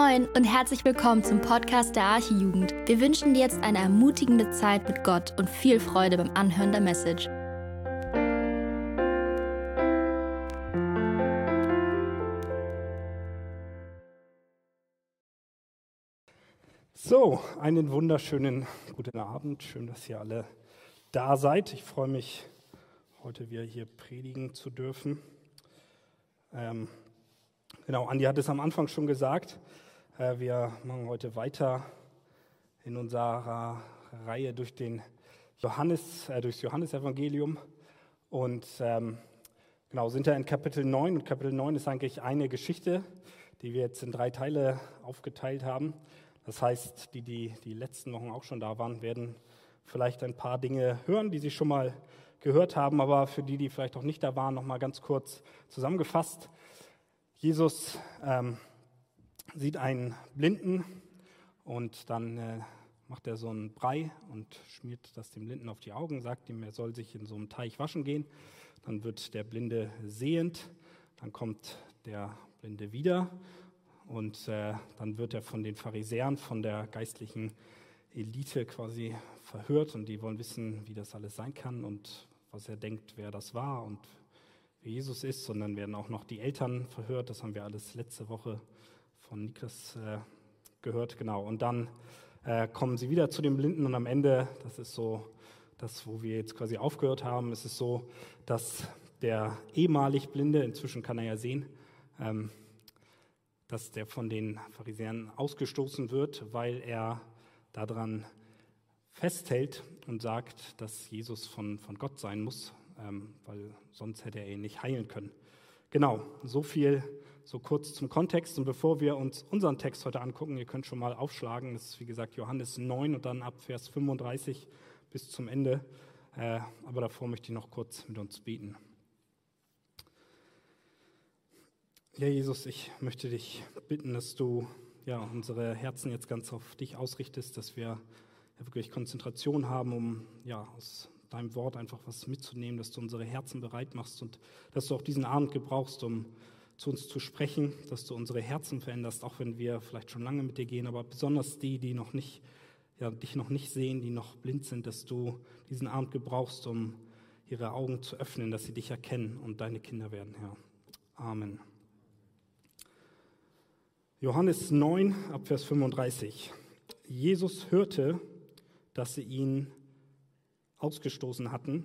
Moin und herzlich willkommen zum Podcast der Archijugend. Wir wünschen dir jetzt eine ermutigende Zeit mit Gott und viel Freude beim Anhören der Message. So, einen wunderschönen guten Abend. Schön, dass ihr alle da seid. Ich freue mich, heute wieder hier predigen zu dürfen. Ähm, genau, Andi hat es am Anfang schon gesagt. Äh, wir machen heute weiter in unserer Reihe durch den Johannes, äh, durchs Johannesevangelium und ähm, genau sind da in Kapitel 9 und Kapitel 9 ist eigentlich eine Geschichte, die wir jetzt in drei Teile aufgeteilt haben. Das heißt, die, die die letzten Wochen auch schon da waren, werden vielleicht ein paar Dinge hören, die sie schon mal gehört haben, aber für die, die vielleicht auch nicht da waren, noch mal ganz kurz zusammengefasst. Jesus ähm, sieht einen Blinden und dann äh, macht er so einen Brei und schmiert das dem Blinden auf die Augen, sagt ihm, er soll sich in so einem Teich waschen gehen. Dann wird der Blinde sehend, dann kommt der Blinde wieder und äh, dann wird er von den Pharisäern, von der geistlichen Elite quasi verhört und die wollen wissen, wie das alles sein kann und was er denkt, wer das war und wer Jesus ist. Und dann werden auch noch die Eltern verhört, das haben wir alles letzte Woche von Niklas äh, gehört, genau. Und dann äh, kommen sie wieder zu den Blinden und am Ende, das ist so das, wo wir jetzt quasi aufgehört haben, ist es so, dass der ehemalig Blinde, inzwischen kann er ja sehen, ähm, dass der von den Pharisäern ausgestoßen wird, weil er daran festhält und sagt, dass Jesus von, von Gott sein muss, ähm, weil sonst hätte er ihn nicht heilen können. Genau, so viel so kurz zum Kontext. Und bevor wir uns unseren Text heute angucken, ihr könnt schon mal aufschlagen, das ist wie gesagt Johannes 9 und dann ab Vers 35 bis zum Ende. Äh, aber davor möchte ich noch kurz mit uns beten. Ja, Jesus, ich möchte dich bitten, dass du ja, unsere Herzen jetzt ganz auf dich ausrichtest, dass wir ja, wirklich Konzentration haben, um ja, aus deinem Wort einfach was mitzunehmen, dass du unsere Herzen bereit machst und dass du auch diesen Abend gebrauchst, um zu uns zu sprechen, dass du unsere Herzen veränderst, auch wenn wir vielleicht schon lange mit dir gehen, aber besonders die, die noch nicht, ja, dich noch nicht sehen, die noch blind sind, dass du diesen Abend gebrauchst, um ihre Augen zu öffnen, dass sie dich erkennen und deine Kinder werden, Herr. Amen. Johannes 9, Abvers 35. Jesus hörte, dass sie ihn ausgestoßen hatten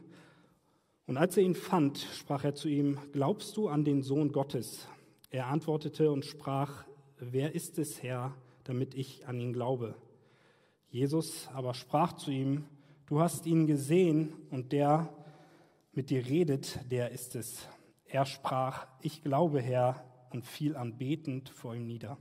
und als er ihn fand, sprach er zu ihm, glaubst du an den Sohn Gottes? Er antwortete und sprach, wer ist es, Herr, damit ich an ihn glaube? Jesus aber sprach zu ihm, du hast ihn gesehen und der mit dir redet, der ist es. Er sprach, ich glaube, Herr, und fiel anbetend vor ihm nieder.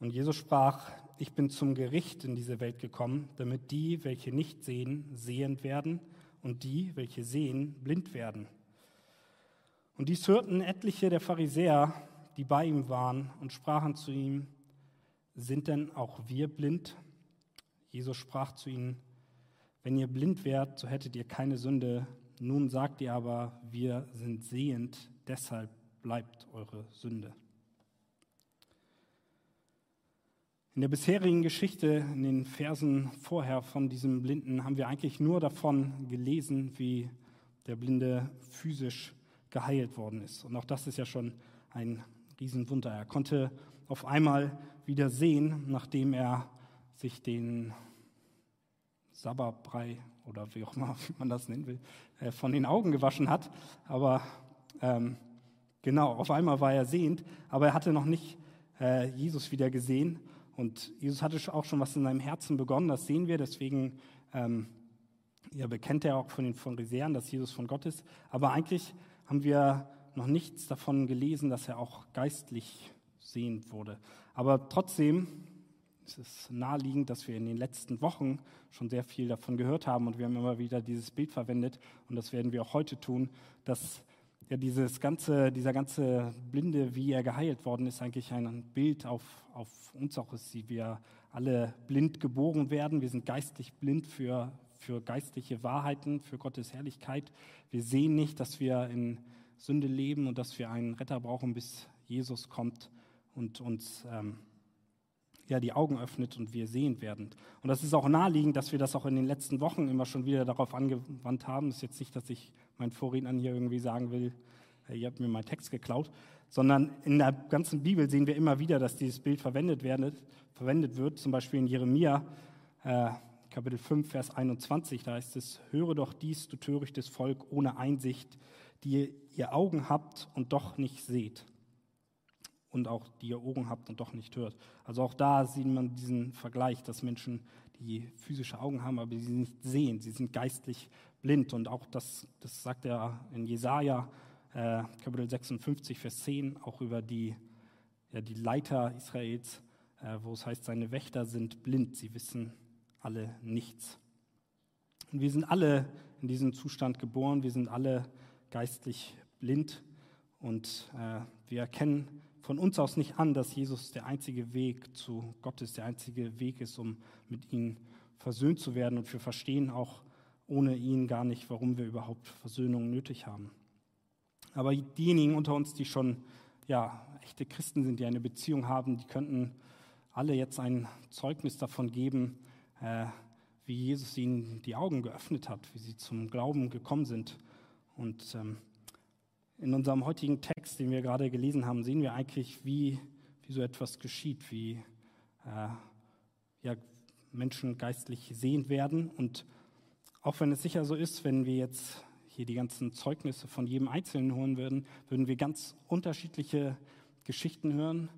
Und Jesus sprach, ich bin zum Gericht in diese Welt gekommen, damit die, welche nicht sehen, sehend werden und die, welche sehen, blind werden. Und dies hörten etliche der Pharisäer, die bei ihm waren, und sprachen zu ihm, sind denn auch wir blind? Jesus sprach zu ihnen, wenn ihr blind wärt, so hättet ihr keine Sünde. Nun sagt ihr aber, wir sind sehend, deshalb bleibt eure Sünde. In der bisherigen Geschichte, in den Versen vorher von diesem Blinden, haben wir eigentlich nur davon gelesen, wie der Blinde physisch geheilt worden ist. Und auch das ist ja schon ein Riesenwunder. Er konnte auf einmal wieder sehen, nachdem er sich den Sabberbrei oder wie auch immer man das nennen will, äh, von den Augen gewaschen hat. Aber ähm, genau, auf einmal war er sehend, aber er hatte noch nicht äh, Jesus wieder gesehen. Und Jesus hatte auch schon was in seinem Herzen begonnen, das sehen wir. Deswegen ähm, ja, bekennt er auch von den Pharisäern, dass Jesus von Gott ist. Aber eigentlich haben wir noch nichts davon gelesen, dass er auch geistlich sehend wurde. Aber trotzdem ist es naheliegend, dass wir in den letzten Wochen schon sehr viel davon gehört haben und wir haben immer wieder dieses Bild verwendet und das werden wir auch heute tun, dass ja, dieses ganze, dieser ganze Blinde, wie er geheilt worden ist, eigentlich ein Bild auf, auf uns auch ist, wie wir alle blind geboren werden. Wir sind geistlich blind für, für geistliche Wahrheiten, für Gottes Herrlichkeit. Wir sehen nicht, dass wir in Sünde leben und dass wir einen Retter brauchen, bis Jesus kommt und uns ähm, ja, die Augen öffnet und wir sehend werden. Und das ist auch naheliegend, dass wir das auch in den letzten Wochen immer schon wieder darauf angewandt haben. Das ist jetzt nicht, dass ich meinen Vorrednern hier irgendwie sagen will, ihr habt mir meinen Text geklaut, sondern in der ganzen Bibel sehen wir immer wieder, dass dieses Bild verwendet, werden, verwendet wird. Zum Beispiel in Jeremia, äh, Kapitel 5, Vers 21, da heißt es, höre doch dies, du törichtes Volk ohne Einsicht, die ihr Augen habt und doch nicht seht und auch die ihr Ohren habt und doch nicht hört. Also auch da sieht man diesen Vergleich, dass Menschen, die physische Augen haben, aber sie nicht sehen, sie sind geistlich blind. Und auch das, das sagt er in Jesaja, äh, Kapitel 56, Vers 10, auch über die, ja, die Leiter Israels, äh, wo es heißt, seine Wächter sind blind, sie wissen alle nichts. Und wir sind alle in diesem Zustand geboren, wir sind alle geistlich blind und äh, wir erkennen von uns aus nicht an, dass Jesus der einzige Weg zu Gott ist, der einzige Weg ist, um mit ihm versöhnt zu werden. Und wir verstehen auch ohne ihn gar nicht, warum wir überhaupt Versöhnung nötig haben. Aber diejenigen unter uns, die schon ja, echte Christen sind, die eine Beziehung haben, die könnten alle jetzt ein Zeugnis davon geben, äh, wie Jesus ihnen die Augen geöffnet hat, wie sie zum Glauben gekommen sind. Und ähm, in unserem heutigen Text, den wir gerade gelesen haben, sehen wir eigentlich, wie, wie so etwas geschieht, wie äh, ja, Menschen geistlich sehend werden. Und auch wenn es sicher so ist, wenn wir jetzt hier die ganzen Zeugnisse von jedem Einzelnen hören würden, würden wir ganz unterschiedliche Geschichten hören.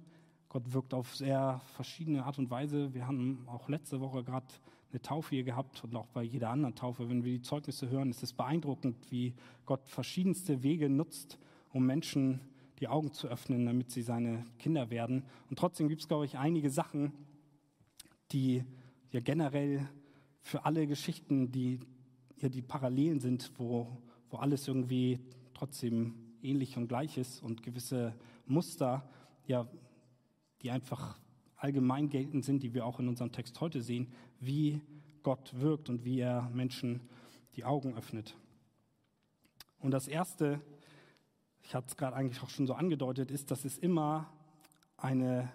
Gott wirkt auf sehr verschiedene Art und Weise. Wir haben auch letzte Woche gerade eine Taufe hier gehabt und auch bei jeder anderen Taufe, wenn wir die Zeugnisse hören, ist es beeindruckend, wie Gott verschiedenste Wege nutzt, um Menschen die Augen zu öffnen, damit sie seine Kinder werden. Und trotzdem gibt es, glaube ich, einige Sachen, die ja generell für alle Geschichten, die ja die Parallelen sind, wo, wo alles irgendwie trotzdem ähnlich und gleich ist und gewisse Muster, ja, die einfach allgemein geltend sind, die wir auch in unserem Text heute sehen, wie Gott wirkt und wie er Menschen die Augen öffnet. Und das Erste, ich hatte es gerade eigentlich auch schon so angedeutet, ist, dass es immer eine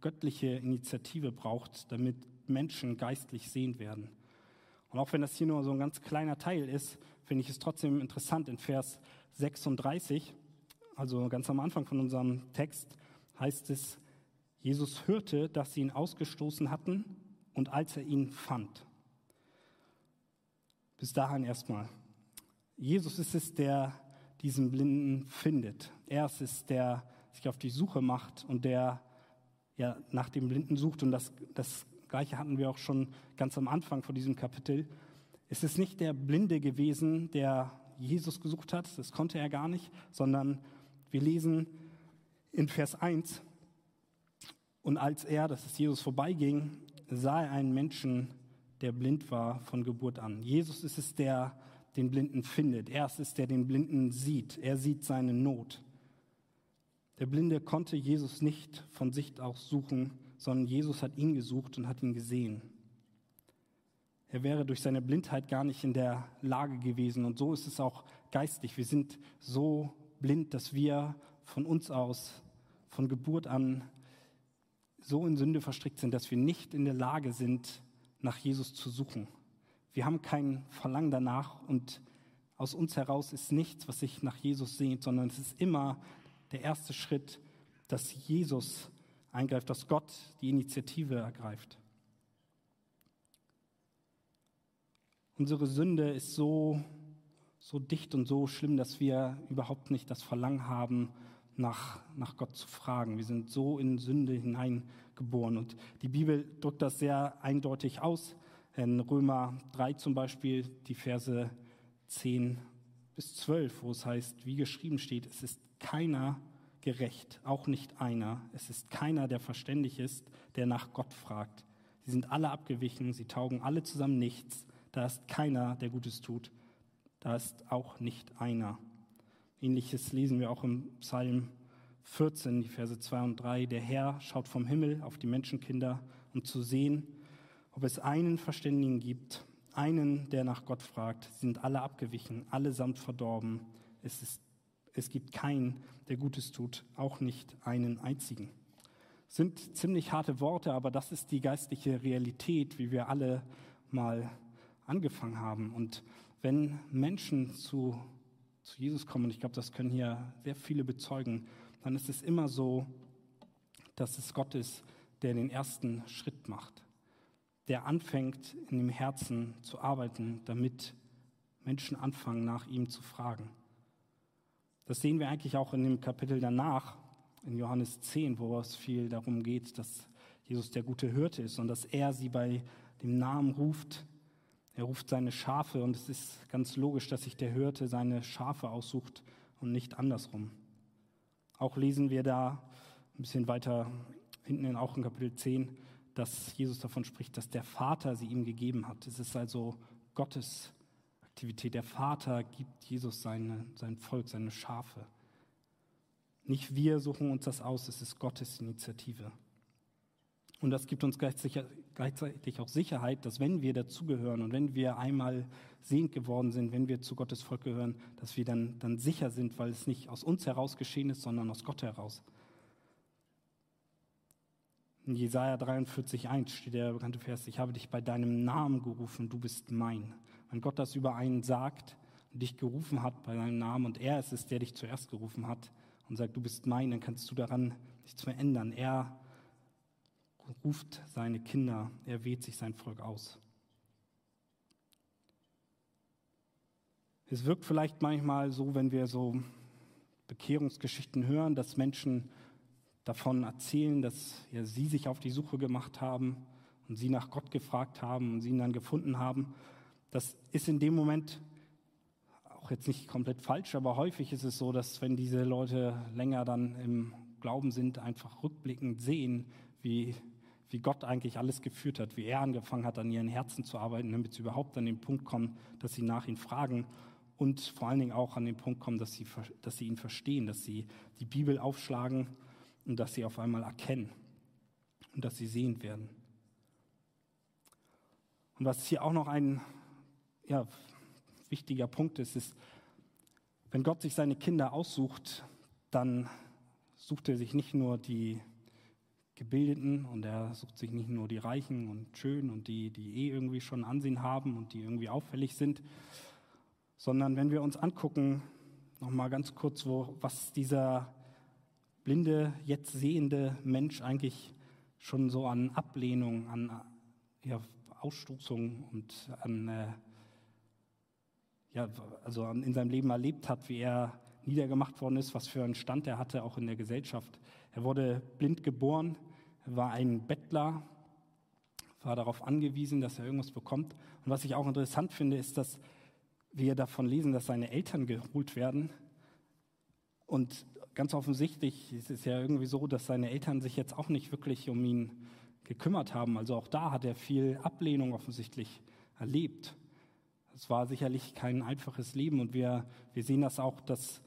göttliche Initiative braucht, damit Menschen geistlich sehend werden. Und auch wenn das hier nur so ein ganz kleiner Teil ist, finde ich es trotzdem interessant. In Vers 36, also ganz am Anfang von unserem Text, heißt es, Jesus hörte, dass sie ihn ausgestoßen hatten und als er ihn fand. Bis dahin erstmal. Jesus ist es, der diesen Blinden findet. Er ist es, der sich auf die Suche macht und der ja, nach dem Blinden sucht. Und das, das Gleiche hatten wir auch schon ganz am Anfang von diesem Kapitel. Es ist nicht der Blinde gewesen, der Jesus gesucht hat, das konnte er gar nicht, sondern wir lesen in Vers 1, und als er, das ist Jesus, vorbeiging, sah er einen Menschen, der blind war von Geburt an. Jesus ist es, der den Blinden findet. Er ist es, der den Blinden sieht. Er sieht seine Not. Der Blinde konnte Jesus nicht von sich aus suchen, sondern Jesus hat ihn gesucht und hat ihn gesehen. Er wäre durch seine Blindheit gar nicht in der Lage gewesen. Und so ist es auch geistig. Wir sind so blind, dass wir von uns aus, von Geburt an, so in Sünde verstrickt sind, dass wir nicht in der Lage sind, nach Jesus zu suchen. Wir haben kein Verlangen danach und aus uns heraus ist nichts, was sich nach Jesus sehnt, sondern es ist immer der erste Schritt, dass Jesus eingreift, dass Gott die Initiative ergreift. Unsere Sünde ist so, so dicht und so schlimm, dass wir überhaupt nicht das Verlangen haben, nach, nach Gott zu fragen. Wir sind so in Sünde hineingeboren. Und die Bibel drückt das sehr eindeutig aus. In Römer 3 zum Beispiel, die Verse 10 bis 12, wo es heißt, wie geschrieben steht, es ist keiner gerecht, auch nicht einer. Es ist keiner, der verständig ist, der nach Gott fragt. Sie sind alle abgewichen, sie taugen alle zusammen nichts. Da ist keiner, der Gutes tut. Da ist auch nicht einer. Ähnliches lesen wir auch im Psalm 14, die Verse 2 und 3. Der Herr schaut vom Himmel auf die Menschenkinder, um zu sehen, ob es einen Verständigen gibt, einen, der nach Gott fragt. Sie sind alle abgewichen, allesamt verdorben. Es, ist, es gibt keinen, der Gutes tut, auch nicht einen einzigen. Sind ziemlich harte Worte, aber das ist die geistliche Realität, wie wir alle mal angefangen haben. Und wenn Menschen zu, zu Jesus kommen, und ich glaube, das können hier sehr viele bezeugen, dann ist es immer so, dass es Gott ist, der den ersten Schritt macht, der anfängt, in dem Herzen zu arbeiten, damit Menschen anfangen, nach ihm zu fragen. Das sehen wir eigentlich auch in dem Kapitel danach, in Johannes 10, wo es viel darum geht, dass Jesus der gute Hirte ist und dass er sie bei dem Namen ruft. Er ruft seine Schafe und es ist ganz logisch, dass sich der Hirte seine Schafe aussucht und nicht andersrum. Auch lesen wir da ein bisschen weiter hinten in, auch in Kapitel 10, dass Jesus davon spricht, dass der Vater sie ihm gegeben hat. Es ist also Gottes Aktivität. Der Vater gibt Jesus seine, sein Volk, seine Schafe. Nicht wir suchen uns das aus, es ist Gottes Initiative. Und das gibt uns gleichzeitig auch Sicherheit, dass wenn wir dazugehören und wenn wir einmal sehend geworden sind, wenn wir zu Gottes Volk gehören, dass wir dann, dann sicher sind, weil es nicht aus uns heraus geschehen ist, sondern aus Gott heraus. In Jesaja 43,1 steht der bekannte Vers: Ich habe dich bei deinem Namen gerufen, du bist mein. Wenn Gott das über einen sagt und dich gerufen hat bei deinem Namen und er ist es, der dich zuerst gerufen hat, und sagt, du bist mein, dann kannst du daran nichts mehr ändern. Ruft seine Kinder, er wählt sich sein Volk aus. Es wirkt vielleicht manchmal so, wenn wir so Bekehrungsgeschichten hören, dass Menschen davon erzählen, dass ja, sie sich auf die Suche gemacht haben und sie nach Gott gefragt haben und sie ihn dann gefunden haben. Das ist in dem Moment jetzt nicht komplett falsch, aber häufig ist es so, dass wenn diese Leute länger dann im Glauben sind, einfach rückblickend sehen, wie, wie Gott eigentlich alles geführt hat, wie er angefangen hat, an ihren Herzen zu arbeiten, damit sie überhaupt an den Punkt kommen, dass sie nach ihm fragen und vor allen Dingen auch an den Punkt kommen, dass sie, dass sie ihn verstehen, dass sie die Bibel aufschlagen und dass sie auf einmal erkennen und dass sie sehend werden. Und was hier auch noch ein ja, wichtiger Punkt ist, ist, wenn Gott sich seine Kinder aussucht, dann sucht er sich nicht nur die Gebildeten und er sucht sich nicht nur die Reichen und Schönen und die, die eh irgendwie schon Ansehen haben und die irgendwie auffällig sind, sondern wenn wir uns angucken, nochmal ganz kurz, wo, was dieser blinde, jetzt sehende Mensch eigentlich schon so an Ablehnung, an ja, Ausstoßung und an äh, ja, also in seinem Leben erlebt hat, wie er niedergemacht worden ist, was für einen Stand er hatte, auch in der Gesellschaft. Er wurde blind geboren, war ein Bettler, war darauf angewiesen, dass er irgendwas bekommt. Und was ich auch interessant finde, ist, dass wir davon lesen, dass seine Eltern geholt werden. Und ganz offensichtlich ist es ja irgendwie so, dass seine Eltern sich jetzt auch nicht wirklich um ihn gekümmert haben. Also auch da hat er viel Ablehnung offensichtlich erlebt. Es war sicherlich kein einfaches Leben und wir, wir sehen das auch, dass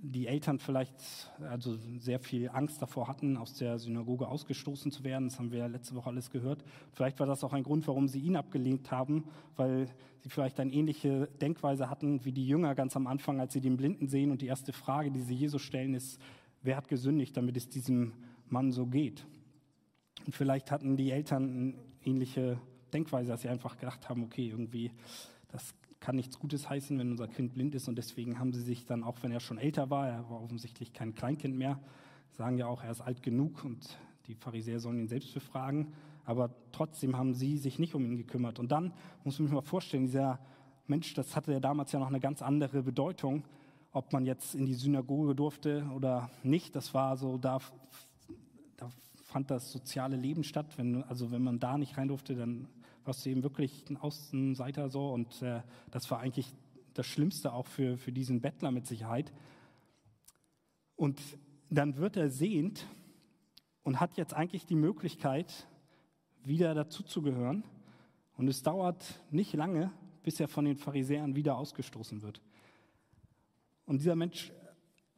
die Eltern vielleicht also sehr viel Angst davor hatten, aus der Synagoge ausgestoßen zu werden. Das haben wir letzte Woche alles gehört. Vielleicht war das auch ein Grund, warum sie ihn abgelehnt haben, weil sie vielleicht eine ähnliche Denkweise hatten wie die Jünger ganz am Anfang, als sie den Blinden sehen. Und die erste Frage, die sie Jesus stellen, ist, wer hat gesündigt, damit es diesem Mann so geht? Und vielleicht hatten die Eltern eine ähnliche Denkweise, dass sie einfach gedacht haben, okay, irgendwie, das kann nichts Gutes heißen, wenn unser Kind blind ist. Und deswegen haben sie sich dann, auch wenn er schon älter war, er war offensichtlich kein Kleinkind mehr, sagen ja auch, er ist alt genug und die Pharisäer sollen ihn selbst befragen. Aber trotzdem haben sie sich nicht um ihn gekümmert. Und dann muss man sich mal vorstellen, dieser Mensch, das hatte ja damals ja noch eine ganz andere Bedeutung, ob man jetzt in die Synagoge durfte oder nicht. Das war so, da, da fand das soziale Leben statt. Wenn, also wenn man da nicht rein durfte, dann warst du eben wirklich ein Außenseiter so und äh, das war eigentlich das Schlimmste auch für, für diesen Bettler mit Sicherheit. Und dann wird er sehend und hat jetzt eigentlich die Möglichkeit, wieder dazuzugehören. Und es dauert nicht lange, bis er von den Pharisäern wieder ausgestoßen wird. Und dieser Mensch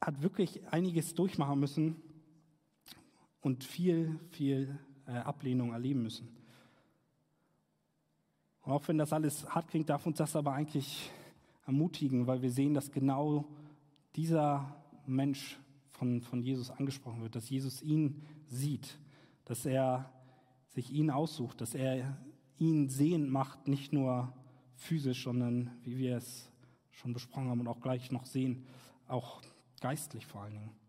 hat wirklich einiges durchmachen müssen und viel, viel äh, Ablehnung erleben müssen. Und auch wenn das alles hart klingt, darf uns das aber eigentlich ermutigen, weil wir sehen, dass genau dieser Mensch von, von Jesus angesprochen wird, dass Jesus ihn sieht, dass er sich ihn aussucht, dass er ihn sehend macht, nicht nur physisch, sondern wie wir es schon besprochen haben und auch gleich noch sehen, auch geistlich vor allen Dingen.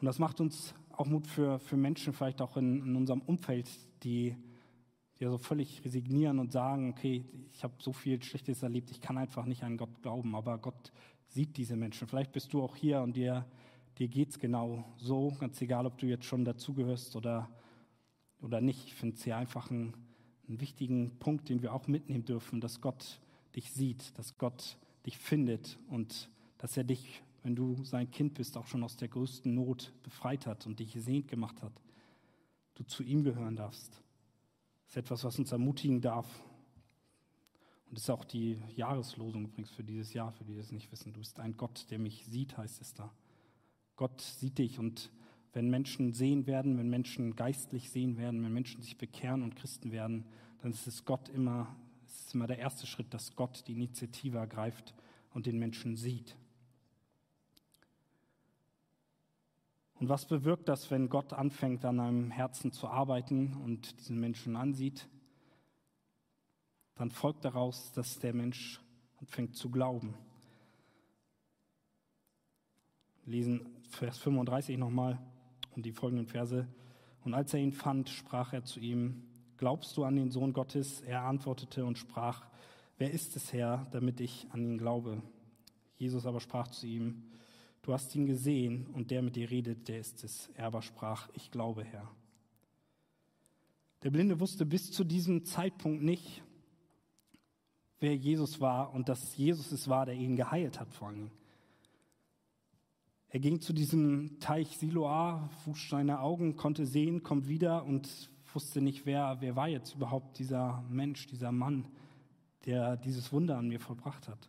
Und das macht uns auch Mut für, für Menschen, vielleicht auch in, in unserem Umfeld, die, ja so völlig resignieren und sagen, okay, ich habe so viel Schlechtes erlebt, ich kann einfach nicht an Gott glauben, aber Gott sieht diese Menschen. Vielleicht bist du auch hier und dir, dir geht es genau so, ganz egal, ob du jetzt schon dazugehörst oder, oder nicht. Ich finde es hier einfach einen, einen wichtigen Punkt, den wir auch mitnehmen dürfen, dass Gott dich sieht, dass Gott dich findet und dass er dich, wenn du sein Kind bist, auch schon aus der größten Not befreit hat und dich sehend gemacht hat. Du zu ihm gehören darfst. Das ist etwas, was uns ermutigen darf. Und das ist auch die Jahreslosung übrigens für dieses Jahr, für die es nicht wissen. Du bist ein Gott, der mich sieht, heißt es da. Gott sieht dich und wenn Menschen sehen werden, wenn Menschen geistlich sehen werden, wenn Menschen sich bekehren und Christen werden, dann ist es Gott immer es ist immer der erste Schritt, dass Gott die Initiative ergreift und den Menschen sieht. Und was bewirkt das, wenn Gott anfängt, an einem Herzen zu arbeiten und diesen Menschen ansieht? Dann folgt daraus, dass der Mensch anfängt zu glauben. Lesen Vers 35 nochmal und die folgenden Verse. Und als er ihn fand, sprach er zu ihm, glaubst du an den Sohn Gottes? Er antwortete und sprach, wer ist es, Herr, damit ich an ihn glaube? Jesus aber sprach zu ihm, du hast ihn gesehen und der mit dir redet, der ist es. Er aber sprach, ich glaube, Herr. Der Blinde wusste bis zu diesem Zeitpunkt nicht, wer Jesus war und dass Jesus es war, der ihn geheilt hat vor allem. Er ging zu diesem Teich Siloa, wusch seine Augen, konnte sehen, kommt wieder und wusste nicht, wer, wer war jetzt überhaupt dieser Mensch, dieser Mann, der dieses Wunder an mir vollbracht hat.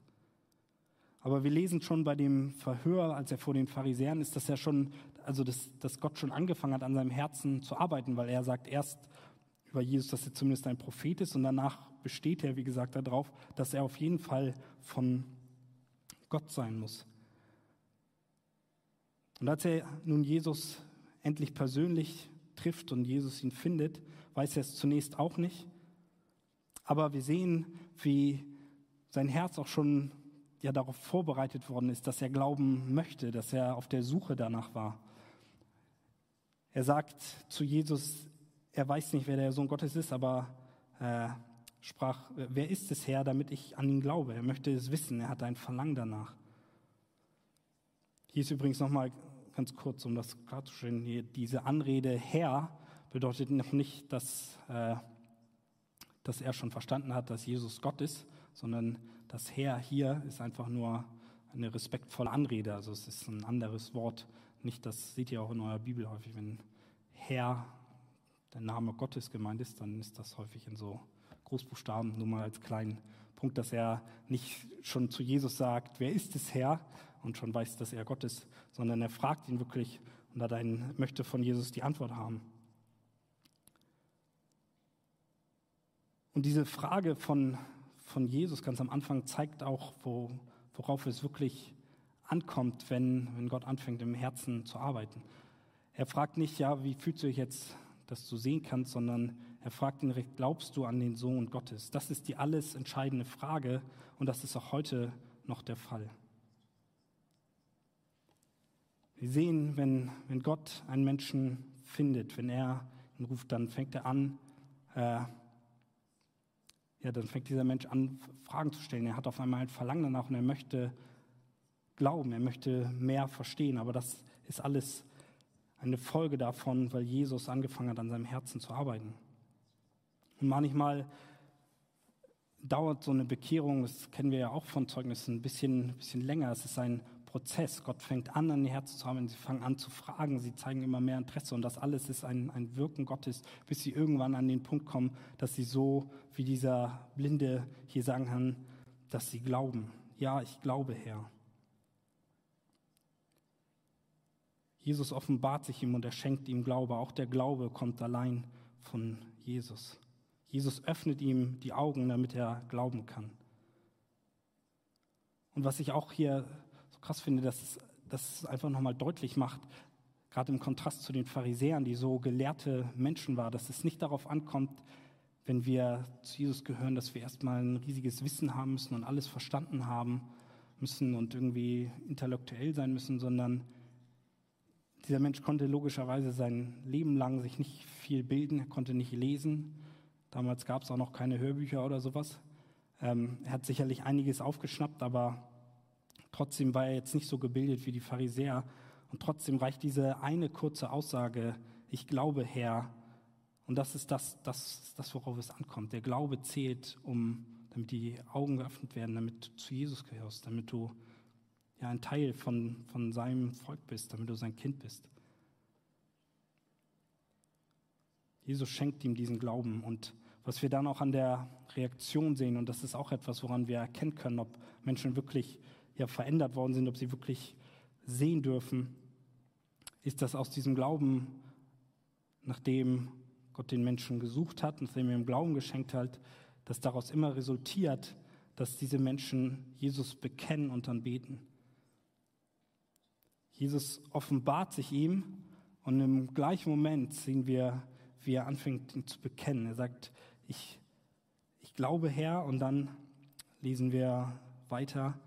Aber wir lesen schon bei dem Verhör, als er vor den Pharisäern ist, dass er schon, also dass, dass Gott schon angefangen hat, an seinem Herzen zu arbeiten, weil er sagt erst über Jesus, dass er zumindest ein Prophet ist und danach besteht er, wie gesagt, darauf, dass er auf jeden Fall von Gott sein muss. Und als er nun Jesus endlich persönlich trifft und Jesus ihn findet, weiß er es zunächst auch nicht. Aber wir sehen, wie sein Herz auch schon ja darauf vorbereitet worden ist, dass er glauben möchte, dass er auf der Suche danach war. Er sagt zu Jesus, er weiß nicht, wer der Sohn Gottes ist, aber äh, sprach, wer ist es Herr, damit ich an ihn glaube? Er möchte es wissen, er hat ein Verlangen danach. Hier ist übrigens nochmal ganz kurz, um das klarzustellen, hier, diese Anrede Herr bedeutet noch nicht, dass, äh, dass er schon verstanden hat, dass Jesus Gott ist, sondern das Herr hier ist einfach nur eine respektvolle Anrede. Also es ist ein anderes Wort. Nicht, das seht ihr auch in eurer Bibel häufig, wenn Herr der Name Gottes gemeint ist, dann ist das häufig in so Großbuchstaben, nur mal als kleinen Punkt, dass er nicht schon zu Jesus sagt, wer ist es Herr, und schon weiß, dass er Gott ist, sondern er fragt ihn wirklich und hat einen, möchte von Jesus die Antwort haben. Und diese Frage von, von Jesus ganz am Anfang zeigt auch, wo, worauf es wirklich ankommt, wenn, wenn Gott anfängt, im Herzen zu arbeiten. Er fragt nicht, ja, wie fühlst du dich jetzt, dass du sehen kannst, sondern er fragt ihn glaubst du an den Sohn Gottes? Das ist die alles entscheidende Frage und das ist auch heute noch der Fall. Wir sehen, wenn, wenn Gott einen Menschen findet, wenn er ihn ruft, dann fängt er an, äh, ja, dann fängt dieser Mensch an, Fragen zu stellen. Er hat auf einmal ein Verlangen danach und er möchte glauben, er möchte mehr verstehen. Aber das ist alles eine Folge davon, weil Jesus angefangen hat, an seinem Herzen zu arbeiten. Und manchmal dauert so eine Bekehrung, das kennen wir ja auch von Zeugnissen, ein bisschen, bisschen länger. Es ist ein Prozess. Gott fängt an, an ihr Herz zu haben. Sie fangen an zu fragen. Sie zeigen immer mehr Interesse. Und das alles ist ein, ein Wirken Gottes, bis sie irgendwann an den Punkt kommen, dass sie so wie dieser Blinde hier sagen kann, dass sie glauben. Ja, ich glaube, Herr. Jesus offenbart sich ihm und er schenkt ihm Glaube. Auch der Glaube kommt allein von Jesus. Jesus öffnet ihm die Augen, damit er glauben kann. Und was ich auch hier krass finde, dass es, dass es einfach nochmal deutlich macht, gerade im Kontrast zu den Pharisäern, die so gelehrte Menschen waren, dass es nicht darauf ankommt, wenn wir zu Jesus gehören, dass wir erstmal ein riesiges Wissen haben müssen und alles verstanden haben müssen und irgendwie intellektuell sein müssen, sondern dieser Mensch konnte logischerweise sein Leben lang sich nicht viel bilden, er konnte nicht lesen. Damals gab es auch noch keine Hörbücher oder sowas. Ähm, er hat sicherlich einiges aufgeschnappt, aber trotzdem war er jetzt nicht so gebildet wie die Pharisäer. Und trotzdem reicht diese eine kurze Aussage, ich glaube, Herr, und das ist das, das, das, worauf es ankommt. Der Glaube zählt, um, damit die Augen geöffnet werden, damit du zu Jesus gehörst, damit du ja ein Teil von, von seinem Volk bist, damit du sein Kind bist. Jesus schenkt ihm diesen Glauben und was wir dann auch an der Reaktion sehen, und das ist auch etwas, woran wir erkennen können, ob Menschen wirklich ja, verändert worden sind, ob sie wirklich sehen dürfen, ist, dass aus diesem Glauben, nachdem Gott den Menschen gesucht hat, nachdem er ihm Glauben geschenkt hat, dass daraus immer resultiert, dass diese Menschen Jesus bekennen und dann beten. Jesus offenbart sich ihm und im gleichen Moment sehen wir, wie er anfängt, ihn zu bekennen. Er sagt, ich, ich glaube Herr und dann lesen wir weiter,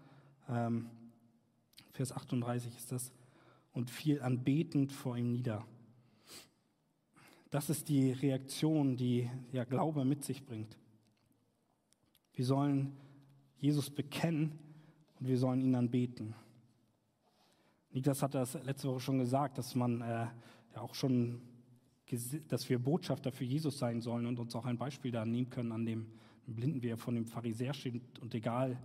ähm, Vers 38 ist das, und fiel anbetend vor ihm nieder. Das ist die Reaktion, die ja Glaube mit sich bringt. Wir sollen Jesus bekennen und wir sollen ihn anbeten. Niklas hat das letzte Woche schon gesagt, dass man äh, ja auch schon, dass wir Botschafter für Jesus sein sollen und uns auch ein Beispiel da nehmen können an dem Blinden, wie er von dem Pharisäer steht und egal,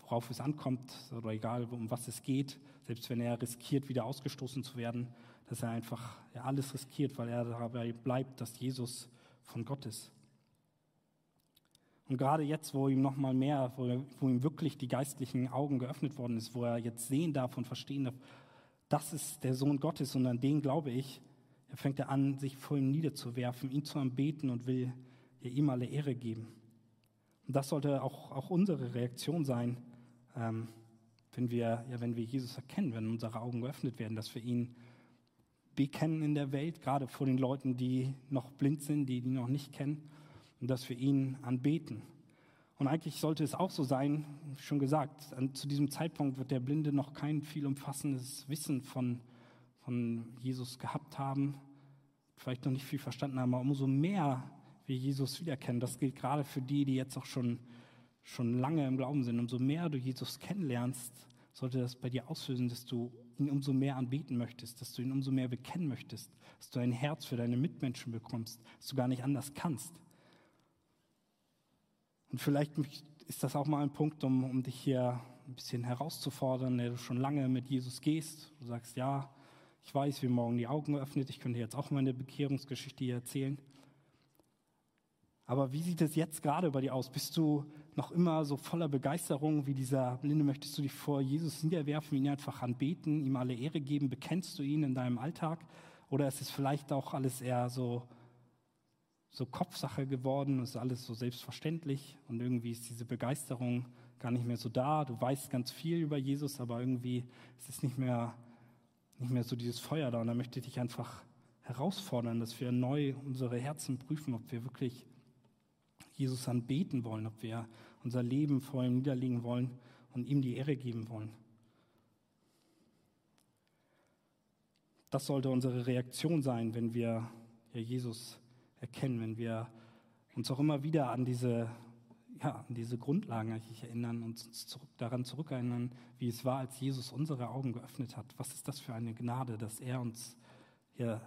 worauf es ankommt oder egal, um was es geht, selbst wenn er riskiert, wieder ausgestoßen zu werden, dass er einfach ja, alles riskiert, weil er dabei bleibt, dass Jesus von Gott ist. Und gerade jetzt, wo ihm noch mal mehr, wo, wo, ihm wirklich die geistlichen Augen geöffnet worden ist, wo er jetzt sehen darf und verstehen darf, das ist der Sohn Gottes und an den glaube ich, er fängt er an, sich vor ihm niederzuwerfen, ihn zu anbeten und will ihm alle Ehre geben. Und das sollte auch, auch unsere Reaktion sein, ähm, wenn, wir, ja, wenn wir Jesus erkennen, wenn unsere Augen geöffnet werden, dass wir ihn bekennen in der Welt, gerade vor den Leuten, die noch blind sind, die ihn noch nicht kennen und dass wir ihn anbeten. Und eigentlich sollte es auch so sein, schon gesagt, zu diesem Zeitpunkt wird der Blinde noch kein viel umfassendes Wissen von, von Jesus gehabt haben, vielleicht noch nicht viel verstanden haben, aber umso mehr wir Jesus wiederkennen, das gilt gerade für die, die jetzt auch schon, schon lange im Glauben sind, umso mehr du Jesus kennenlernst, sollte das bei dir auslösen, dass du ihn umso mehr anbeten möchtest, dass du ihn umso mehr bekennen möchtest, dass du ein Herz für deine Mitmenschen bekommst, dass du gar nicht anders kannst. Und vielleicht ist das auch mal ein Punkt, um, um dich hier ein bisschen herauszufordern, der du schon lange mit Jesus gehst. Du sagst, ja, ich weiß, wie morgen die Augen öffnet, ich könnte jetzt auch meine Bekehrungsgeschichte hier erzählen. Aber wie sieht es jetzt gerade bei dir aus? Bist du noch immer so voller Begeisterung wie dieser Blinde? Möchtest du dich vor Jesus niederwerfen, ihn einfach anbeten, ihm alle Ehre geben? Bekennst du ihn in deinem Alltag? Oder ist es vielleicht auch alles eher so so Kopfsache geworden, ist alles so selbstverständlich und irgendwie ist diese Begeisterung gar nicht mehr so da. Du weißt ganz viel über Jesus, aber irgendwie ist es nicht mehr, nicht mehr so dieses Feuer da. Und da möchte ich dich einfach herausfordern, dass wir neu unsere Herzen prüfen, ob wir wirklich Jesus anbeten wollen, ob wir unser Leben vor ihm niederlegen wollen und ihm die Ehre geben wollen. Das sollte unsere Reaktion sein, wenn wir Jesus erkennen, wenn wir uns auch immer wieder an diese, ja, an diese Grundlagen eigentlich erinnern und uns zurück, daran zurückerinnern, wie es war, als Jesus unsere Augen geöffnet hat. Was ist das für eine Gnade, dass er uns hier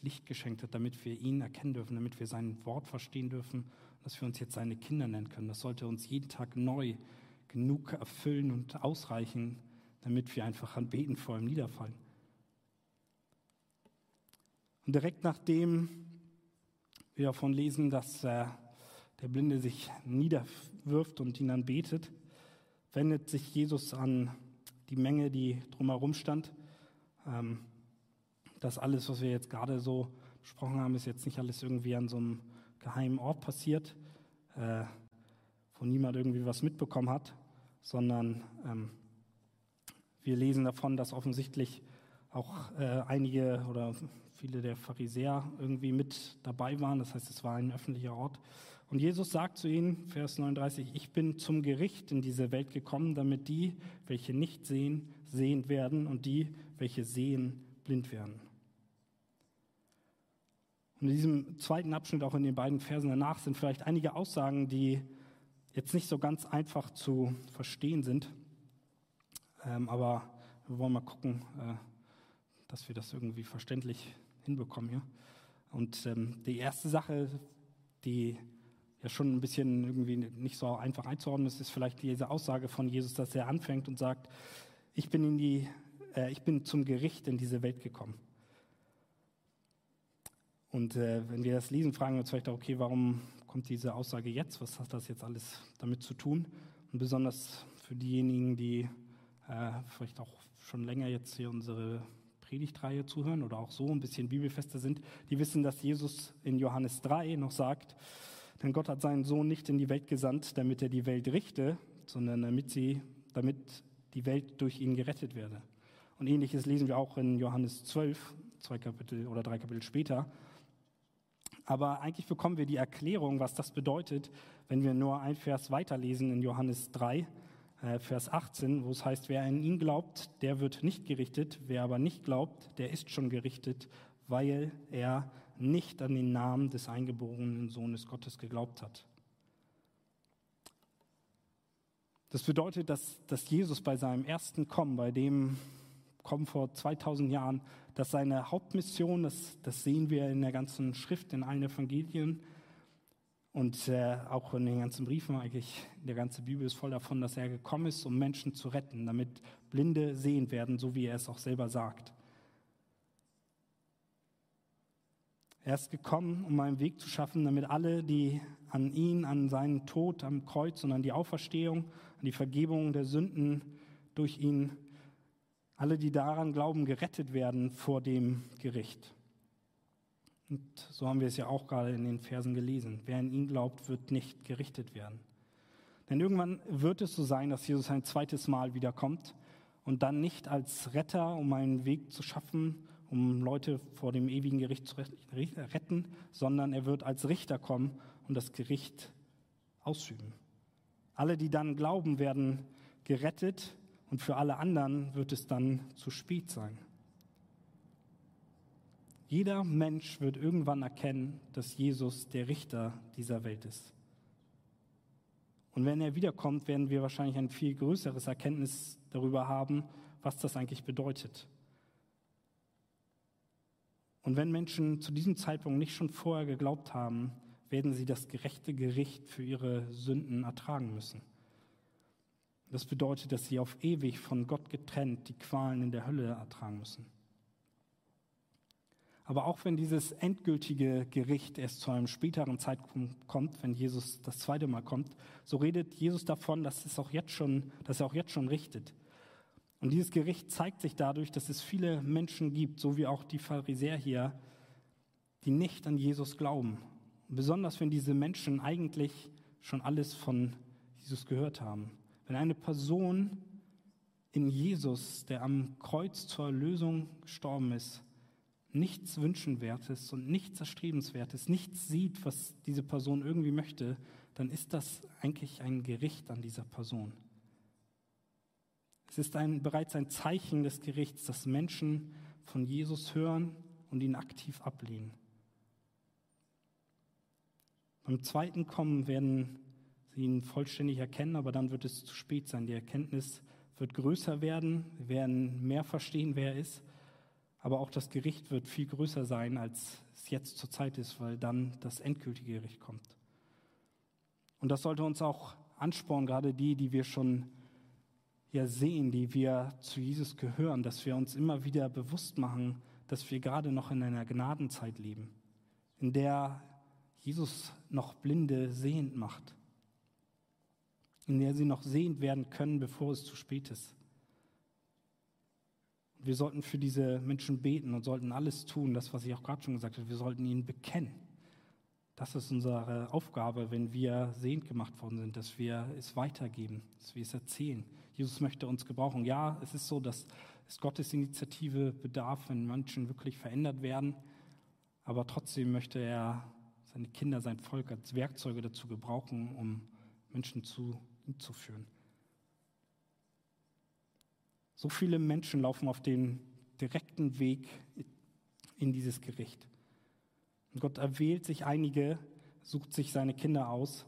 Licht geschenkt hat, damit wir ihn erkennen dürfen, damit wir sein Wort verstehen dürfen, dass wir uns jetzt seine Kinder nennen können. Das sollte uns jeden Tag neu genug erfüllen und ausreichen, damit wir einfach an Beten vor ihm niederfallen. Und direkt nachdem wir davon lesen, dass äh, der Blinde sich niederwirft und ihn dann betet, wendet sich Jesus an die Menge, die drumherum stand. Ähm, das alles, was wir jetzt gerade so besprochen haben, ist jetzt nicht alles irgendwie an so einem geheimen Ort passiert, äh, wo niemand irgendwie was mitbekommen hat, sondern ähm, Wir lesen davon, dass offensichtlich auch äh, einige oder viele der Pharisäer irgendwie mit dabei waren. Das heißt, es war ein öffentlicher Ort. Und Jesus sagt zu ihnen, Vers 39, ich bin zum Gericht in diese Welt gekommen, damit die, welche nicht sehen, sehend werden und die, welche sehen, blind werden. Und in diesem zweiten Abschnitt, auch in den beiden Versen danach, sind vielleicht einige Aussagen, die jetzt nicht so ganz einfach zu verstehen sind. Ähm, aber wir wollen mal gucken, äh, dass wir das irgendwie verständlich hinbekommen hier. Und ähm, die erste Sache, die ja schon ein bisschen irgendwie nicht so einfach einzuordnen ist, ist vielleicht diese Aussage von Jesus, dass er anfängt und sagt, ich bin, in die, äh, ich bin zum Gericht in diese Welt gekommen. Und äh, wenn wir das lesen, fragen wir uns vielleicht auch, okay, warum kommt diese Aussage jetzt? Was hat das jetzt alles damit zu tun? Und besonders für diejenigen, die äh, vielleicht auch schon länger jetzt hier unsere Predigtreihe zuhören oder auch so ein bisschen bibelfester sind, die wissen, dass Jesus in Johannes 3 noch sagt, denn Gott hat seinen Sohn nicht in die Welt gesandt, damit er die Welt richte, sondern damit sie, damit die Welt durch ihn gerettet werde. Und ähnliches lesen wir auch in Johannes 12, zwei Kapitel oder drei Kapitel später. Aber eigentlich bekommen wir die Erklärung, was das bedeutet, wenn wir nur ein Vers weiterlesen in Johannes 3, äh, Vers 18, wo es heißt, wer an ihn glaubt, der wird nicht gerichtet, wer aber nicht glaubt, der ist schon gerichtet, weil er nicht an den Namen des eingeborenen Sohnes Gottes geglaubt hat. Das bedeutet, dass, dass Jesus bei seinem ersten Kommen, bei dem Kommen vor 2000 Jahren, dass seine Hauptmission, das, das sehen wir in der ganzen Schrift, in allen Evangelien und äh, auch in den ganzen Briefen eigentlich, der ganze Bibel ist voll davon, dass er gekommen ist, um Menschen zu retten, damit Blinde sehen werden, so wie er es auch selber sagt. Er ist gekommen, um einen Weg zu schaffen, damit alle, die an ihn, an seinen Tod am Kreuz und an die Auferstehung, an die Vergebung der Sünden durch ihn, alle, die daran glauben, gerettet werden vor dem Gericht. Und so haben wir es ja auch gerade in den Versen gelesen. Wer an ihn glaubt, wird nicht gerichtet werden. Denn irgendwann wird es so sein, dass Jesus ein zweites Mal wiederkommt und dann nicht als Retter, um einen Weg zu schaffen, um Leute vor dem ewigen Gericht zu retten, sondern er wird als Richter kommen und das Gericht ausüben. Alle, die dann glauben, werden gerettet und für alle anderen wird es dann zu spät sein. Jeder Mensch wird irgendwann erkennen, dass Jesus der Richter dieser Welt ist. Und wenn er wiederkommt, werden wir wahrscheinlich ein viel größeres Erkenntnis darüber haben, was das eigentlich bedeutet. Und wenn Menschen zu diesem Zeitpunkt nicht schon vorher geglaubt haben, werden sie das gerechte Gericht für ihre Sünden ertragen müssen. Das bedeutet, dass sie auf ewig von Gott getrennt die Qualen in der Hölle ertragen müssen. Aber auch wenn dieses endgültige Gericht erst zu einem späteren Zeitpunkt kommt, wenn Jesus das zweite Mal kommt, so redet Jesus davon, dass, es auch jetzt schon, dass er auch jetzt schon richtet. Und dieses Gericht zeigt sich dadurch, dass es viele Menschen gibt, so wie auch die Pharisäer hier, die nicht an Jesus glauben. Besonders wenn diese Menschen eigentlich schon alles von Jesus gehört haben. Wenn eine Person in Jesus, der am Kreuz zur Erlösung gestorben ist, nichts Wünschenwertes und nichts Erstrebenswertes, nichts sieht, was diese Person irgendwie möchte, dann ist das eigentlich ein Gericht an dieser Person. Es ist ein, bereits ein Zeichen des Gerichts, dass Menschen von Jesus hören und ihn aktiv ablehnen. Beim zweiten Kommen werden ihn vollständig erkennen, aber dann wird es zu spät sein. Die Erkenntnis wird größer werden, wir werden mehr verstehen, wer er ist, aber auch das Gericht wird viel größer sein, als es jetzt zur Zeit ist, weil dann das endgültige Gericht kommt. Und das sollte uns auch anspornen, gerade die, die wir schon ja sehen, die wir zu Jesus gehören, dass wir uns immer wieder bewusst machen, dass wir gerade noch in einer Gnadenzeit leben, in der Jesus noch Blinde sehend macht, in der sie noch sehend werden können, bevor es zu spät ist. Wir sollten für diese Menschen beten und sollten alles tun, das, was ich auch gerade schon gesagt habe, wir sollten ihnen bekennen. Das ist unsere Aufgabe, wenn wir sehend gemacht worden sind, dass wir es weitergeben, dass wir es erzählen. Jesus möchte uns gebrauchen. Ja, es ist so, dass es Gottes Initiative bedarf, wenn Menschen wirklich verändert werden. Aber trotzdem möchte er seine Kinder, sein Volk als Werkzeuge dazu gebrauchen, um Menschen zu ihm zu führen. So viele Menschen laufen auf den direkten Weg in dieses Gericht. Und Gott erwählt sich einige, sucht sich seine Kinder aus.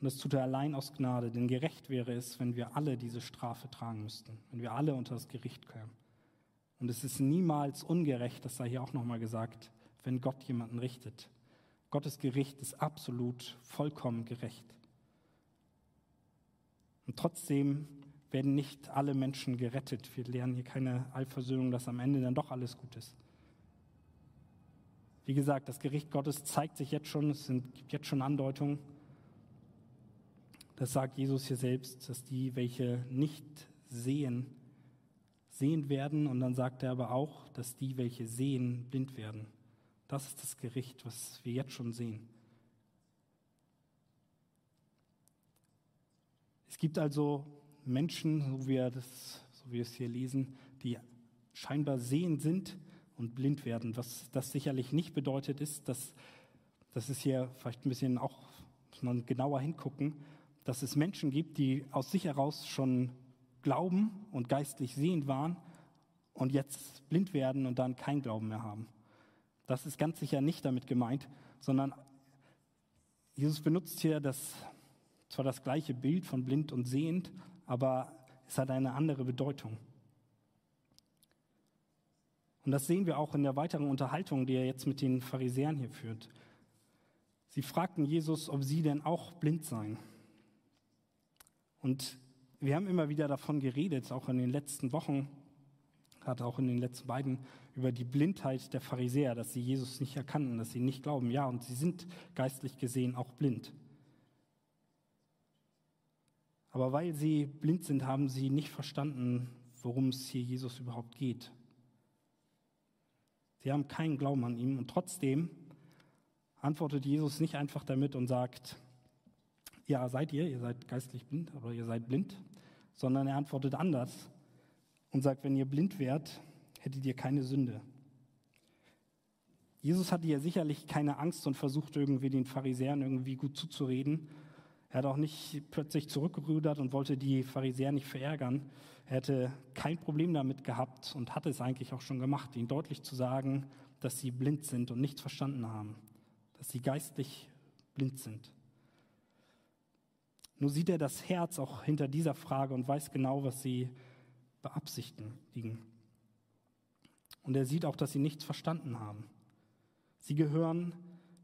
Und das tut er allein aus Gnade, denn gerecht wäre es, wenn wir alle diese Strafe tragen müssten, wenn wir alle unter das Gericht kämen. Und es ist niemals ungerecht, das sei hier auch nochmal gesagt, wenn Gott jemanden richtet. Gottes Gericht ist absolut vollkommen gerecht. Und trotzdem werden nicht alle Menschen gerettet. Wir lernen hier keine Allversöhnung, dass am Ende dann doch alles gut ist. Wie gesagt, das Gericht Gottes zeigt sich jetzt schon, es gibt jetzt schon Andeutungen. Das sagt Jesus hier selbst, dass die, welche nicht sehen, sehen werden. Und dann sagt er aber auch, dass die, welche sehen, blind werden. Das ist das Gericht, was wir jetzt schon sehen. Es gibt also Menschen, so wie, wir das, so wie wir es hier lesen, die scheinbar sehend sind und blind werden. Was das sicherlich nicht bedeutet, ist, dass das ist hier vielleicht ein bisschen auch, muss man genauer hingucken, dass es Menschen gibt, die aus sich heraus schon glauben und geistlich sehend waren und jetzt blind werden und dann kein Glauben mehr haben. Das ist ganz sicher nicht damit gemeint, sondern Jesus benutzt hier das, zwar das gleiche Bild von blind und sehend, aber es hat eine andere Bedeutung. Und das sehen wir auch in der weiteren Unterhaltung, die er jetzt mit den Pharisäern hier führt. Sie fragten Jesus, ob sie denn auch blind seien. Und wir haben immer wieder davon geredet, auch in den letzten Wochen, gerade auch in den letzten beiden, über die Blindheit der Pharisäer, dass sie Jesus nicht erkannten, dass sie nicht glauben. Ja, und sie sind geistlich gesehen auch blind. Aber weil sie blind sind, haben sie nicht verstanden, worum es hier Jesus überhaupt geht. Sie haben keinen Glauben an ihm und trotzdem antwortet Jesus nicht einfach damit und sagt, ja, seid ihr, ihr seid geistlich blind, aber ihr seid blind, sondern er antwortet anders und sagt, wenn ihr blind wärt, hättet ihr keine Sünde. Jesus hatte ja sicherlich keine Angst und versucht irgendwie den Pharisäern irgendwie gut zuzureden. Er hat auch nicht plötzlich zurückgerudert und wollte die Pharisäer nicht verärgern. Er hätte kein Problem damit gehabt und hatte es eigentlich auch schon gemacht, ihnen deutlich zu sagen, dass sie blind sind und nichts verstanden haben, dass sie geistlich blind sind. Nur sieht er das Herz auch hinter dieser Frage und weiß genau, was sie beabsichtigen. Und er sieht auch, dass sie nichts verstanden haben. Sie gehören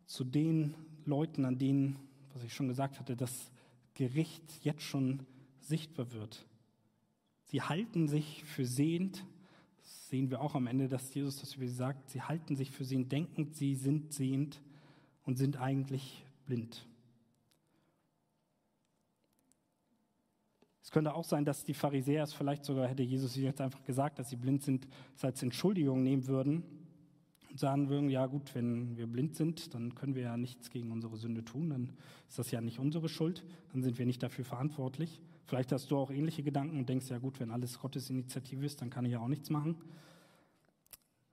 zu den Leuten, an denen, was ich schon gesagt hatte, das Gericht jetzt schon sichtbar wird. Sie halten sich für sehend, das sehen wir auch am Ende, dass Jesus das über sie sagt, sie halten sich für sehend, denken, sie sind sehend und sind eigentlich blind. Es könnte auch sein, dass die Pharisäer es vielleicht sogar, hätte Jesus jetzt einfach gesagt, dass sie blind sind, es als Entschuldigung nehmen würden und sagen würden, ja gut, wenn wir blind sind, dann können wir ja nichts gegen unsere Sünde tun, dann ist das ja nicht unsere Schuld, dann sind wir nicht dafür verantwortlich. Vielleicht hast du auch ähnliche Gedanken und denkst, ja gut, wenn alles Gottes Initiative ist, dann kann ich ja auch nichts machen.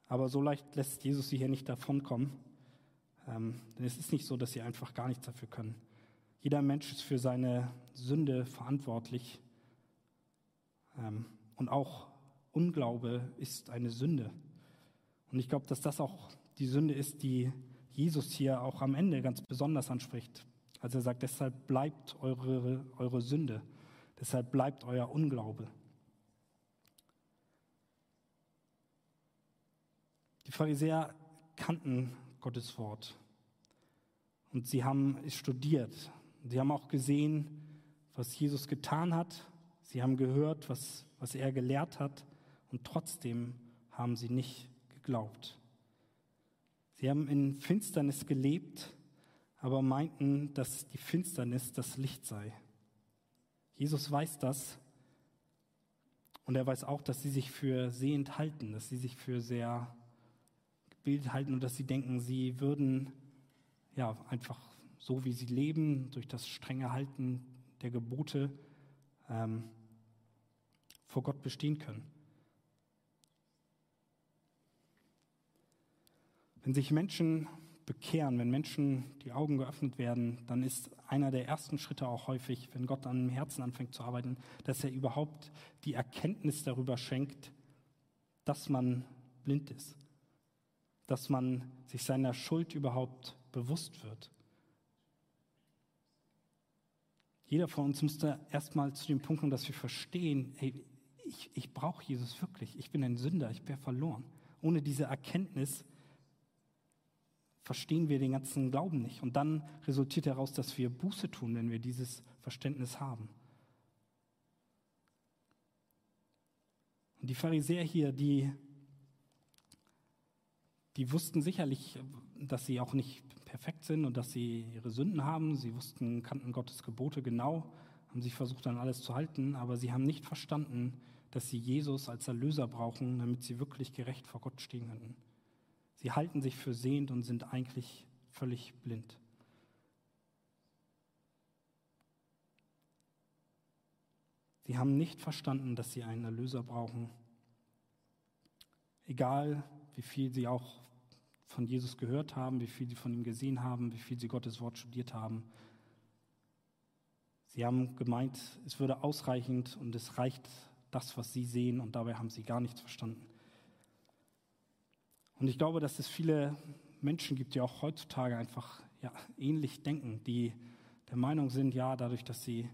Aber so leicht lässt Jesus sie hier nicht davonkommen. Ähm, denn es ist nicht so, dass sie einfach gar nichts dafür können. Jeder Mensch ist für seine Sünde verantwortlich. Ähm, und auch Unglaube ist eine Sünde. Und ich glaube, dass das auch die Sünde ist, die Jesus hier auch am Ende ganz besonders anspricht. Also er sagt, deshalb bleibt eure, eure Sünde, deshalb bleibt euer Unglaube. Die Pharisäer kannten Gottes Wort und sie haben es studiert Sie haben auch gesehen, was Jesus getan hat. Sie haben gehört, was, was er gelehrt hat. Und trotzdem haben sie nicht geglaubt. Sie haben in Finsternis gelebt, aber meinten, dass die Finsternis das Licht sei. Jesus weiß das. Und er weiß auch, dass sie sich für sehend halten, dass sie sich für sehr gebildet halten und dass sie denken, sie würden ja einfach so wie sie leben, durch das strenge Halten der Gebote, ähm, vor Gott bestehen können. Wenn sich Menschen bekehren, wenn Menschen die Augen geöffnet werden, dann ist einer der ersten Schritte auch häufig, wenn Gott an dem Herzen anfängt zu arbeiten, dass er überhaupt die Erkenntnis darüber schenkt, dass man blind ist, dass man sich seiner Schuld überhaupt bewusst wird. Jeder von uns müsste erstmal zu dem Punkt kommen, dass wir verstehen, hey, ich, ich brauche Jesus wirklich, ich bin ein Sünder, ich bin verloren. Ohne diese Erkenntnis verstehen wir den ganzen Glauben nicht. Und dann resultiert daraus, dass wir Buße tun, wenn wir dieses Verständnis haben. Und die Pharisäer hier, die, die wussten sicherlich, dass sie auch nicht perfekt sind und dass sie ihre Sünden haben. Sie wussten, kannten Gottes Gebote genau, haben sich versucht, an alles zu halten, aber sie haben nicht verstanden, dass sie Jesus als Erlöser brauchen, damit sie wirklich gerecht vor Gott stehen könnten. Sie halten sich für sehend und sind eigentlich völlig blind. Sie haben nicht verstanden, dass sie einen Erlöser brauchen. Egal, wie viel sie auch von Jesus gehört haben, wie viel sie von ihm gesehen haben, wie viel sie Gottes Wort studiert haben. Sie haben gemeint, es würde ausreichend und es reicht das, was sie sehen, und dabei haben sie gar nichts verstanden. Und ich glaube, dass es viele Menschen gibt, die auch heutzutage einfach ja, ähnlich denken, die der Meinung sind, ja, dadurch, dass sie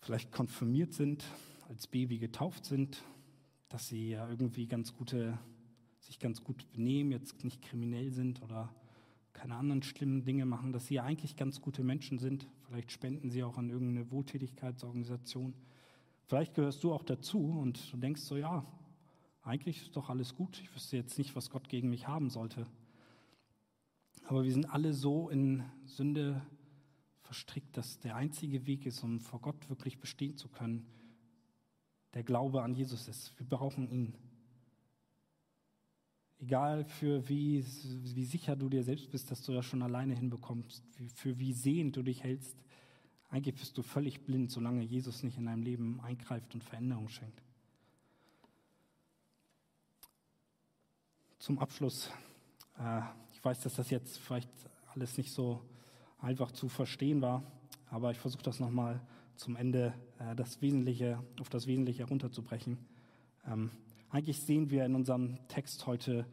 vielleicht konfirmiert sind, als Baby getauft sind, dass sie ja irgendwie ganz gute, sich ganz gut benehmen, jetzt nicht kriminell sind oder keine anderen schlimmen Dinge machen, dass sie ja eigentlich ganz gute Menschen sind. Vielleicht spenden sie auch an irgendeine Wohltätigkeitsorganisation. Vielleicht gehörst du auch dazu und du denkst so, ja, eigentlich ist doch alles gut. Ich wüsste jetzt nicht, was Gott gegen mich haben sollte. Aber wir sind alle so in Sünde verstrickt, dass der einzige Weg ist, um vor Gott wirklich bestehen zu können, der Glaube an Jesus ist. Wir brauchen ihn. Egal für wie, wie sicher du dir selbst bist, dass du das schon alleine hinbekommst, für wie sehend du dich hältst, eigentlich bist du völlig blind, solange Jesus nicht in deinem Leben eingreift und Veränderung schenkt. Zum Abschluss. Äh, ich weiß, dass das jetzt vielleicht alles nicht so einfach zu verstehen war, aber ich versuche das nochmal zum Ende äh, das Wesentliche, auf das Wesentliche herunterzubrechen. Ähm, eigentlich sehen wir in unserem Text heute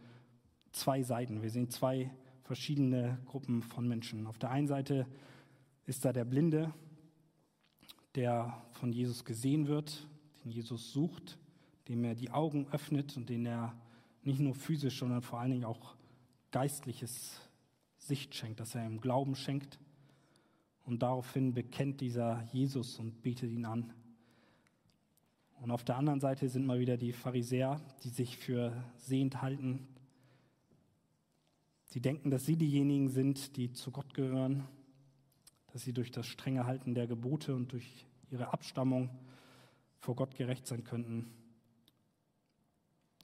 zwei Seiten. Wir sehen zwei verschiedene Gruppen von Menschen. Auf der einen Seite ist da der Blinde, der von Jesus gesehen wird, den Jesus sucht, dem er die Augen öffnet und den er nicht nur physisch, sondern vor allen Dingen auch geistliches Sicht schenkt, dass er ihm Glauben schenkt. Und daraufhin bekennt dieser Jesus und betet ihn an. Und auf der anderen Seite sind mal wieder die Pharisäer, die sich für sehend halten. Sie denken, dass sie diejenigen sind, die zu Gott gehören, dass sie durch das strenge Halten der Gebote und durch ihre Abstammung vor Gott gerecht sein könnten.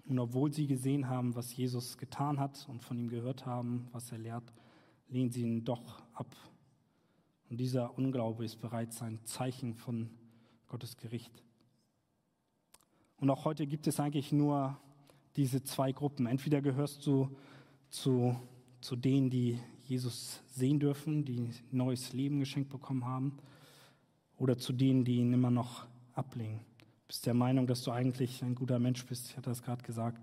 Und obwohl sie gesehen haben, was Jesus getan hat und von ihm gehört haben, was er lehrt, lehnen sie ihn doch ab. Und dieser Unglaube ist bereits ein Zeichen von Gottes Gericht. Und auch heute gibt es eigentlich nur diese zwei Gruppen. Entweder gehörst du zu, zu denen, die Jesus sehen dürfen, die neues Leben geschenkt bekommen haben, oder zu denen, die ihn immer noch ablehnen bist der Meinung, dass du eigentlich ein guter Mensch bist. Ich hatte das gerade gesagt.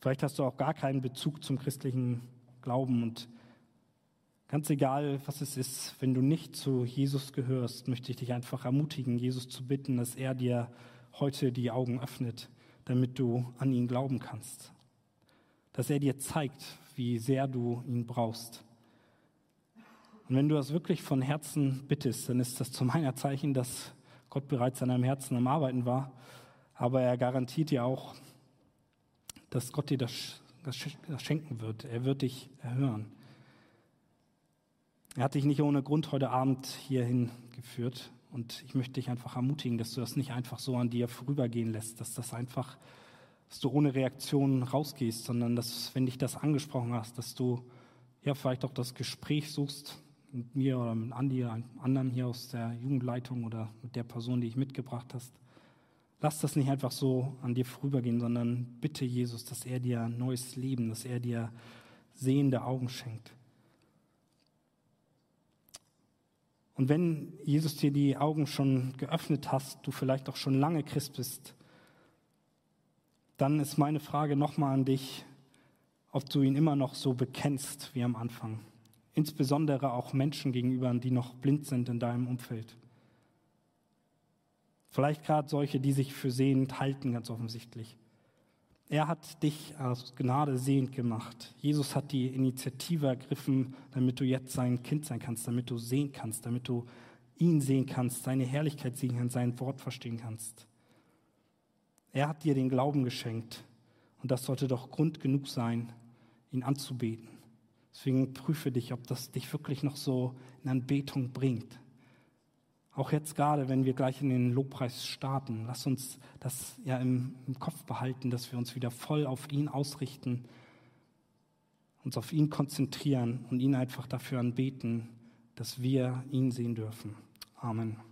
Vielleicht hast du auch gar keinen Bezug zum christlichen Glauben und ganz egal, was es ist, wenn du nicht zu Jesus gehörst, möchte ich dich einfach ermutigen, Jesus zu bitten, dass er dir heute die Augen öffnet, damit du an ihn glauben kannst. Dass er dir zeigt, wie sehr du ihn brauchst. Und wenn du das wirklich von Herzen bittest, dann ist das zu meiner Zeichen, dass Gott bereits an deinem Herzen am Arbeiten war. Aber er garantiert dir auch, dass Gott dir das, das, schenken wird. Er wird dich erhören. Er hat dich nicht ohne Grund heute Abend hierhin geführt. Und ich möchte dich einfach ermutigen, dass du das nicht einfach so an dir vorübergehen lässt, dass das einfach, dass du ohne Reaktion rausgehst, sondern dass, wenn dich das angesprochen hast, dass du ja vielleicht auch das Gespräch suchst mit mir oder mit Andi oder einem anderen hier aus der Jugendleitung oder mit der Person, die ich mitgebracht hast. Lass das nicht einfach so an dir vorübergehen, sondern bitte Jesus, dass er dir neues Leben, dass er dir sehende Augen schenkt. Und wenn Jesus dir die Augen schon geöffnet hast, du vielleicht auch schon lange Christ bist, dann ist meine Frage nochmal an dich, ob du ihn immer noch so bekennst wie am Anfang. Insbesondere auch Menschen gegenüber, die noch blind sind in deinem Umfeld. Vielleicht gerade solche, die sich für sehend halten, ganz offensichtlich. Er hat dich aus Gnade sehend gemacht. Jesus hat die Initiative ergriffen, damit du jetzt sein Kind sein kannst, damit du sehen kannst, damit du ihn sehen kannst, seine Herrlichkeit sehen kannst, sein Wort verstehen kannst. Er hat dir den Glauben geschenkt und das sollte doch Grund genug sein, ihn anzubeten. Deswegen prüfe dich, ob das dich wirklich noch so in Anbetung bringt. Auch jetzt gerade, wenn wir gleich in den Lobpreis starten, lass uns das ja im, im, Kopf behalten, dass wir uns wieder voll auf ihn ausrichten, uns auf ihn konzentrieren und ihn einfach dafür anbeten, dass wir ihn sehen dürfen. Amen.